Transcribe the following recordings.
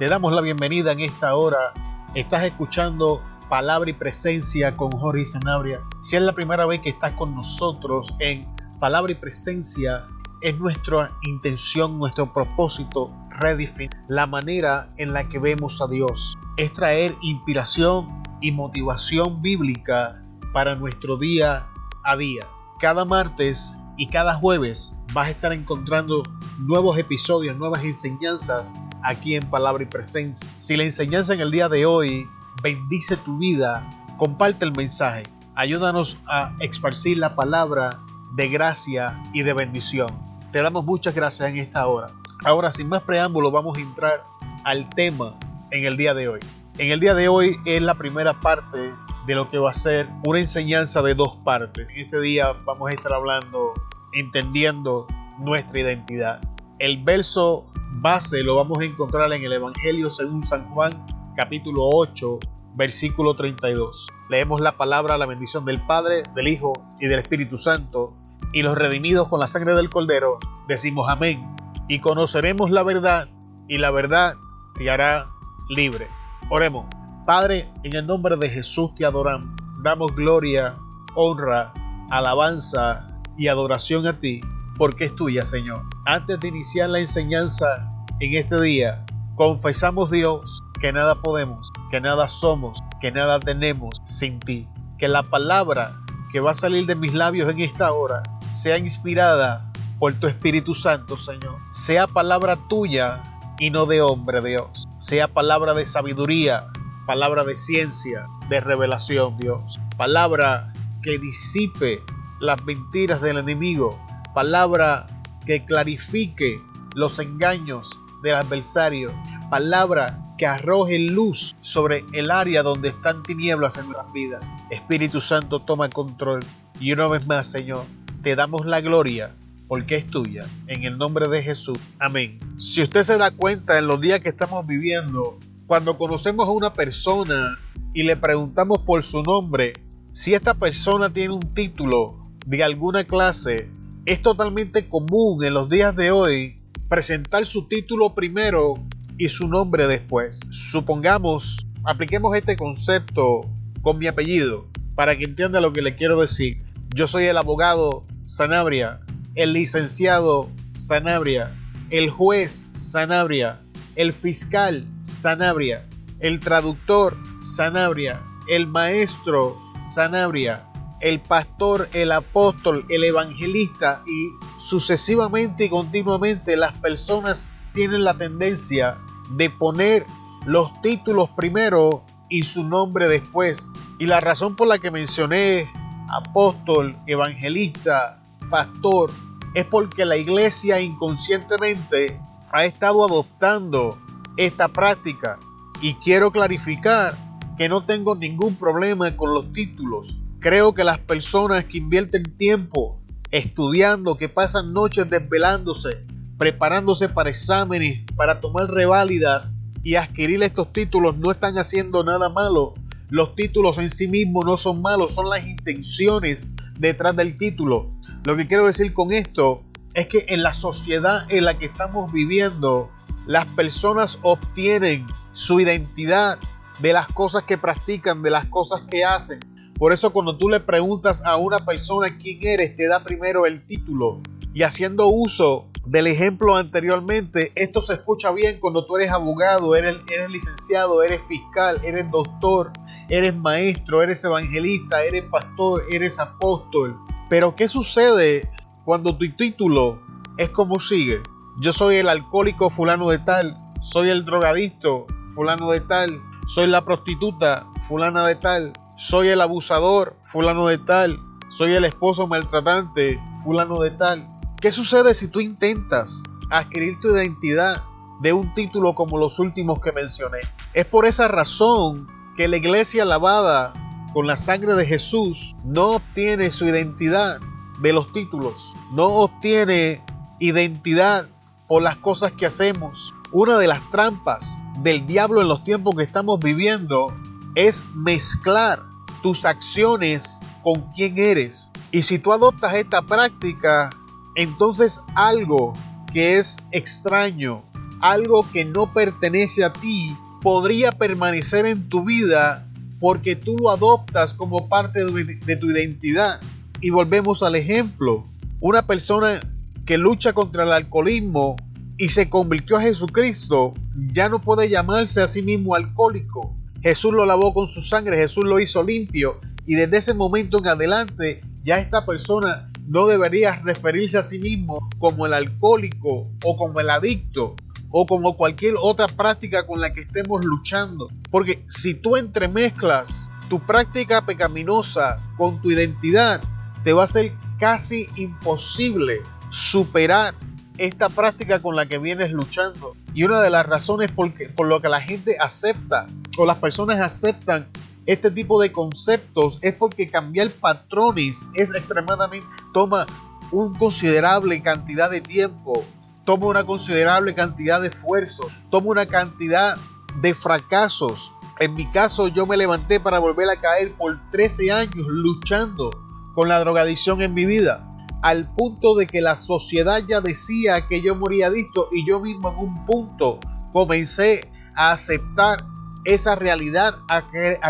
Te damos la bienvenida en esta hora. Estás escuchando Palabra y Presencia con Jorge Sanabria. Si es la primera vez que estás con nosotros en Palabra y Presencia, es nuestra intención, nuestro propósito redefinir la manera en la que vemos a Dios. Es traer inspiración y motivación bíblica para nuestro día a día. Cada martes y cada jueves vas a estar encontrando nuevos episodios, nuevas enseñanzas aquí en Palabra y Presencia. Si la enseñanza en el día de hoy bendice tu vida, comparte el mensaje. Ayúdanos a esparcir la palabra de gracia y de bendición. Te damos muchas gracias en esta hora. Ahora, sin más preámbulo, vamos a entrar al tema en el día de hoy. En el día de hoy es la primera parte de lo que va a ser una enseñanza de dos partes. En este día vamos a estar hablando, entendiendo nuestra identidad. El verso base lo vamos a encontrar en el Evangelio según San Juan, capítulo 8, versículo 32. Leemos la palabra, la bendición del Padre, del Hijo y del Espíritu Santo, y los redimidos con la sangre del Cordero, decimos amén, y conoceremos la verdad, y la verdad te hará libre. Oremos. Padre, en el nombre de Jesús te adoramos. Damos gloria, honra, alabanza y adoración a ti, porque es tuya, Señor. Antes de iniciar la enseñanza en este día, confesamos, Dios, que nada podemos, que nada somos, que nada tenemos sin ti. Que la palabra que va a salir de mis labios en esta hora sea inspirada por tu Espíritu Santo, Señor. Sea palabra tuya y no de hombre, Dios. Sea palabra de sabiduría, palabra de ciencia, de revelación, Dios. Palabra que disipe las mentiras del enemigo. Palabra que clarifique los engaños del adversario. Palabra que arroje luz sobre el área donde están tinieblas en nuestras vidas. Espíritu Santo, toma control. Y una vez más, Señor, te damos la gloria porque es tuya. En el nombre de Jesús. Amén. Si usted se da cuenta en los días que estamos viviendo, cuando conocemos a una persona y le preguntamos por su nombre, si esta persona tiene un título de alguna clase, es totalmente común en los días de hoy presentar su título primero y su nombre después. Supongamos, apliquemos este concepto con mi apellido para que entienda lo que le quiero decir. Yo soy el abogado Sanabria, el licenciado Sanabria, el juez Sanabria, el fiscal Sanabria, el traductor Sanabria, el maestro Sanabria, el pastor, el apóstol, el evangelista y sucesivamente y continuamente las personas tienen la tendencia de poner los títulos primero y su nombre después. Y la razón por la que mencioné apóstol, evangelista, pastor, es porque la iglesia inconscientemente ha estado adoptando esta práctica. Y quiero clarificar que no tengo ningún problema con los títulos. Creo que las personas que invierten tiempo estudiando, que pasan noches desvelándose, preparándose para exámenes, para tomar reválidas y adquirir estos títulos, no están haciendo nada malo. Los títulos en sí mismos no son malos, son las intenciones detrás del título. Lo que quiero decir con esto es que en la sociedad en la que estamos viviendo, las personas obtienen su identidad de las cosas que practican, de las cosas que hacen. Por eso cuando tú le preguntas a una persona quién eres, te da primero el título. Y haciendo uso del ejemplo anteriormente, esto se escucha bien cuando tú eres abogado, eres, eres licenciado, eres fiscal, eres doctor, eres maestro, eres evangelista, eres pastor, eres apóstol. Pero ¿qué sucede cuando tu título es como sigue? Yo soy el alcohólico fulano de tal, soy el drogadicto fulano de tal, soy la prostituta fulana de tal, soy el abusador fulano de tal, soy el esposo maltratante fulano de tal. ¿Qué sucede si tú intentas adquirir tu identidad de un título como los últimos que mencioné? Es por esa razón que la iglesia lavada con la sangre de Jesús no obtiene su identidad de los títulos, no obtiene identidad por las cosas que hacemos. Una de las trampas del diablo en los tiempos que estamos viviendo es mezclar tus acciones con quién eres. Y si tú adoptas esta práctica, entonces algo que es extraño, algo que no pertenece a ti podría permanecer en tu vida porque tú lo adoptas como parte de tu identidad. Y volvemos al ejemplo. Una persona que lucha contra el alcoholismo y se convirtió a Jesucristo, ya no puede llamarse a sí mismo alcohólico. Jesús lo lavó con su sangre, Jesús lo hizo limpio y desde ese momento en adelante ya esta persona no debería referirse a sí mismo como el alcohólico o como el adicto o como cualquier otra práctica con la que estemos luchando. Porque si tú entremezclas tu práctica pecaminosa con tu identidad, te va a ser casi imposible superar esta práctica con la que vienes luchando. Y una de las razones por, por lo que la gente acepta o las personas aceptan este tipo de conceptos es porque cambiar patrones es extremadamente, toma una considerable cantidad de tiempo, toma una considerable cantidad de esfuerzo, toma una cantidad de fracasos. En mi caso yo me levanté para volver a caer por 13 años luchando con la drogadicción en mi vida al punto de que la sociedad ya decía que yo moría adicto y yo mismo en un punto comencé a aceptar esa realidad, a,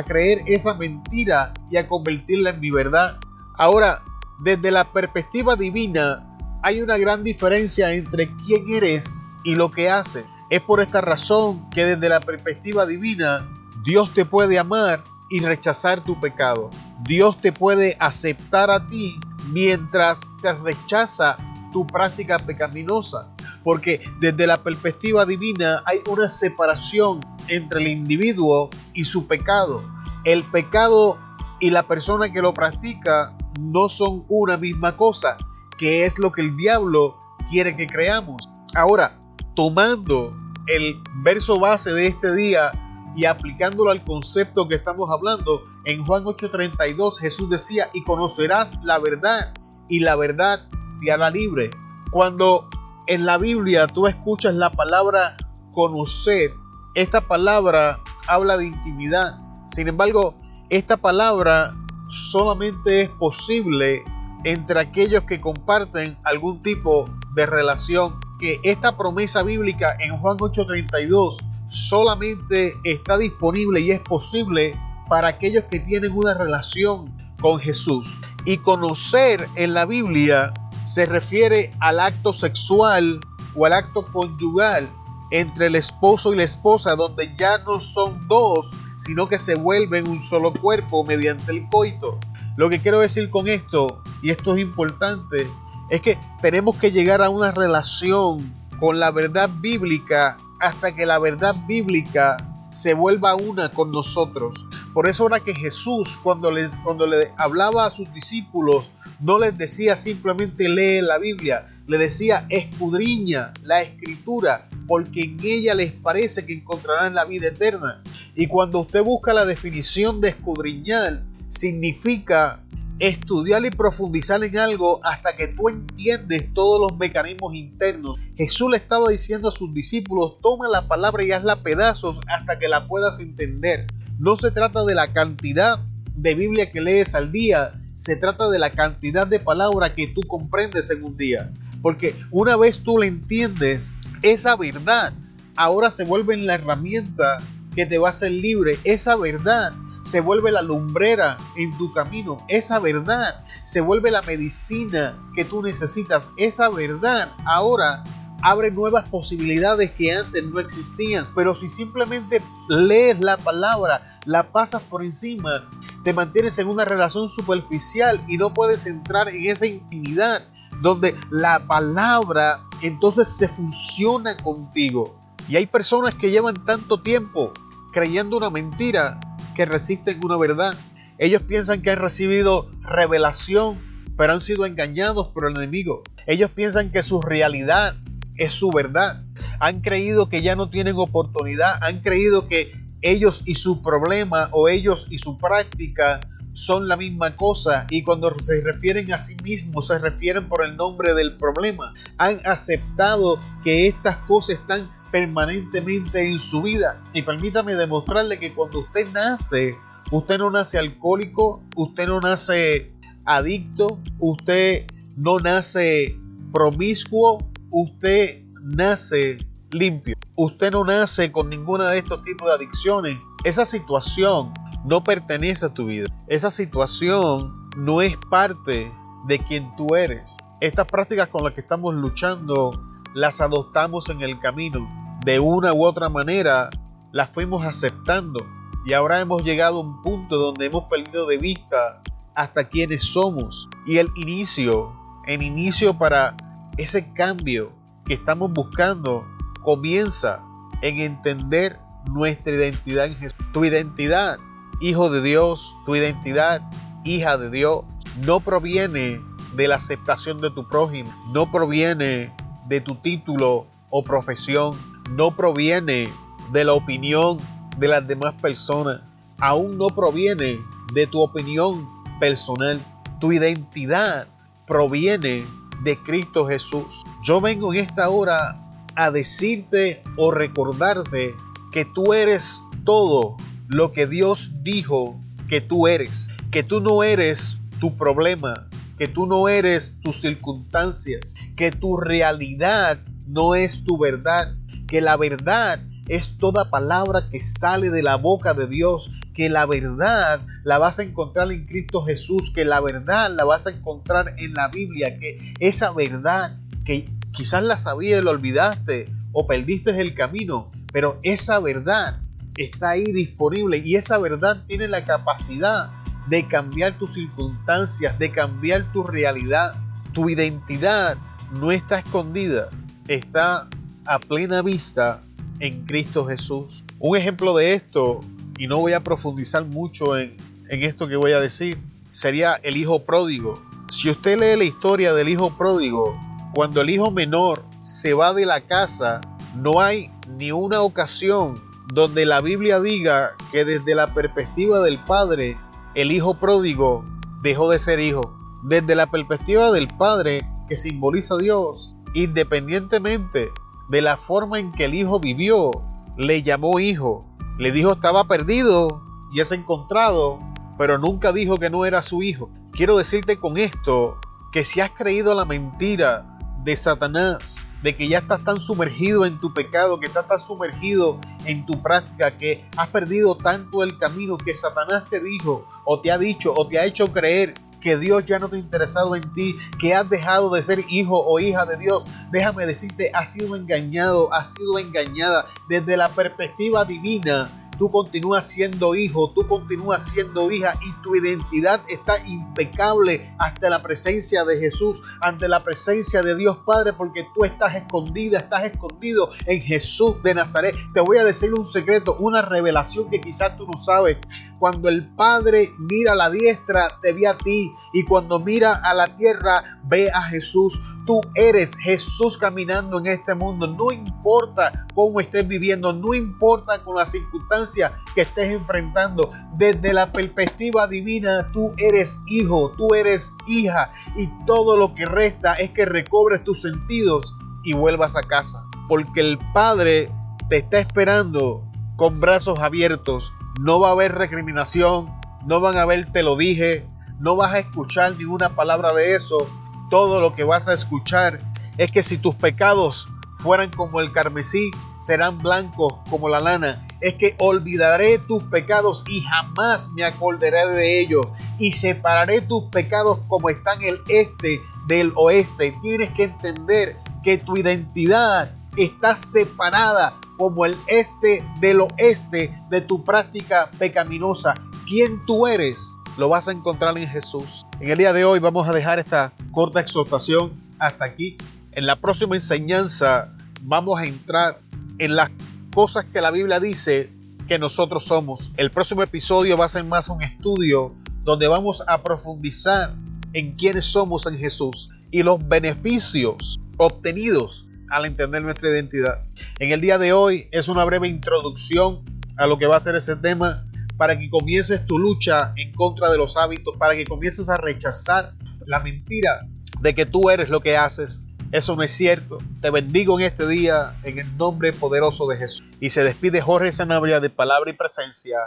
creer esa mentira y a convertirla en mi verdad. Ahora, desde la perspectiva divina, hay una gran diferencia entre quién eres y lo que haces. Es por esta razón que desde la perspectiva divina, Dios te puede amar y rechazar tu pecado. Dios te puede aceptar a ti mientras te rechaza tu práctica pecaminosa. Porque desde la perspectiva divina hay una separación entre el individuo y su pecado. El pecado y la persona que lo practica no son una misma cosa, que es lo que el diablo quiere que creamos. Ahora, tomando el verso base de este día y aplicándolo al concepto que estamos hablando, en Juan 8:32 Jesús decía, y conocerás la verdad, y la verdad te hará libre. Cuando en la Biblia tú escuchas la palabra conocer, esta palabra habla de intimidad. Sin embargo, esta palabra solamente es posible entre aquellos que comparten algún tipo de relación. Que esta promesa bíblica en Juan 8:32 solamente está disponible y es posible para aquellos que tienen una relación con Jesús. Y conocer en la Biblia se refiere al acto sexual o al acto conyugal entre el esposo y la esposa, donde ya no son dos, sino que se vuelven un solo cuerpo mediante el coito. Lo que quiero decir con esto, y esto es importante, es que tenemos que llegar a una relación con la verdad bíblica hasta que la verdad bíblica se vuelva una con nosotros. Por eso era que Jesús cuando, les, cuando le hablaba a sus discípulos no les decía simplemente lee la Biblia, le decía escudriña la escritura, porque en ella les parece que encontrarán la vida eterna. Y cuando usted busca la definición de escudriñar, significa estudiar y profundizar en algo hasta que tú entiendes todos los mecanismos internos. Jesús le estaba diciendo a sus discípulos, toma la palabra y hazla pedazos hasta que la puedas entender. No se trata de la cantidad de Biblia que lees al día, se trata de la cantidad de palabras que tú comprendes en un día. Porque una vez tú la entiendes, esa verdad ahora se vuelve en la herramienta que te va a hacer libre. Esa verdad se vuelve la lumbrera en tu camino. Esa verdad se vuelve la medicina que tú necesitas. Esa verdad ahora abre nuevas posibilidades que antes no existían. Pero si simplemente lees la palabra, la pasas por encima, te mantienes en una relación superficial y no puedes entrar en esa intimidad donde la palabra entonces se funciona contigo. Y hay personas que llevan tanto tiempo creyendo una mentira que resisten una verdad. Ellos piensan que han recibido revelación, pero han sido engañados por el enemigo. Ellos piensan que su realidad es su verdad. Han creído que ya no tienen oportunidad. Han creído que ellos y su problema o ellos y su práctica son la misma cosa y cuando se refieren a sí mismos se refieren por el nombre del problema. Han aceptado que estas cosas están permanentemente en su vida. Y permítame demostrarle que cuando usted nace, usted no nace alcohólico, usted no nace adicto, usted no nace promiscuo, usted nace limpio. Usted no nace con ninguna de estos tipos de adicciones. Esa situación no pertenece a tu vida. Esa situación no es parte de quien tú eres. Estas prácticas con las que estamos luchando las adoptamos en el camino. De una u otra manera las fuimos aceptando y ahora hemos llegado a un punto donde hemos perdido de vista hasta quienes somos y el inicio, el inicio para ese cambio que estamos buscando comienza en entender nuestra identidad en Jesús. Tu identidad, hijo de Dios, tu identidad, hija de Dios, no proviene de la aceptación de tu prójimo, no proviene de tu título o profesión, no proviene de la opinión de las demás personas, aún no proviene de tu opinión personal. Tu identidad proviene de Cristo Jesús. Yo vengo en esta hora a decirte o recordarte que tú eres todo lo que Dios dijo que tú eres, que tú no eres tu problema, que tú no eres tus circunstancias, que tu realidad no es tu verdad, que la verdad es toda palabra que sale de la boca de Dios, que la verdad la vas a encontrar en Cristo Jesús, que la verdad la vas a encontrar en la Biblia, que esa verdad que quizás la sabías y la olvidaste o perdiste el camino, pero esa verdad está ahí disponible y esa verdad tiene la capacidad de cambiar tus circunstancias, de cambiar tu realidad. Tu identidad no está escondida, está a plena vista en Cristo Jesús. Un ejemplo de esto, y no voy a profundizar mucho en, en esto que voy a decir, sería el hijo pródigo. Si usted lee la historia del hijo pródigo, cuando el hijo menor se va de la casa, no hay ni una ocasión donde la Biblia diga que desde la perspectiva del padre el hijo pródigo dejó de ser hijo. Desde la perspectiva del Padre, que simboliza Dios, independientemente de la forma en que el hijo vivió, le llamó hijo. Le dijo estaba perdido y es encontrado, pero nunca dijo que no era su hijo. Quiero decirte con esto que si has creído la mentira de Satanás, de que ya estás tan sumergido en tu pecado, que estás tan sumergido en tu práctica, que has perdido tanto el camino que Satanás te dijo o te ha dicho o te ha hecho creer que Dios ya no te ha interesado en ti, que has dejado de ser hijo o hija de Dios. Déjame decirte, has sido engañado, has sido engañada desde la perspectiva divina tú continúas siendo hijo, tú continúas siendo hija y tu identidad está impecable hasta la presencia de Jesús, ante la presencia de Dios Padre, porque tú estás escondida, estás escondido en Jesús de Nazaret. Te voy a decir un secreto, una revelación que quizás tú no sabes. Cuando el Padre mira a la diestra, te ve a ti, y cuando mira a la tierra, ve a Jesús. Tú eres Jesús caminando en este mundo. No importa cómo estés viviendo, no importa con las circunstancias que estés enfrentando. Desde la perspectiva divina, tú eres hijo, tú eres hija. Y todo lo que resta es que recobres tus sentidos y vuelvas a casa. Porque el Padre te está esperando con brazos abiertos. No va a haber recriminación, no van a haber te lo dije, no vas a escuchar ninguna palabra de eso. Todo lo que vas a escuchar es que si tus pecados fueran como el carmesí, serán blancos como la lana. Es que olvidaré tus pecados y jamás me acordaré de ellos. Y separaré tus pecados como están el este del oeste. Tienes que entender que tu identidad está separada como el este del oeste de tu práctica pecaminosa. ¿Quién tú eres? Lo vas a encontrar en Jesús. En el día de hoy vamos a dejar esta corta exhortación hasta aquí. En la próxima enseñanza vamos a entrar en las cosas que la Biblia dice que nosotros somos. El próximo episodio va a ser más un estudio donde vamos a profundizar en quiénes somos en Jesús y los beneficios obtenidos al entender nuestra identidad. En el día de hoy es una breve introducción a lo que va a ser ese tema para que comiences tu lucha en contra de los hábitos, para que comiences a rechazar la mentira de que tú eres lo que haces. Eso no es cierto. Te bendigo en este día en el nombre poderoso de Jesús. Y se despide Jorge Sanabria de Palabra y Presencia.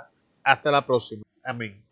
Hasta la próxima. Amén.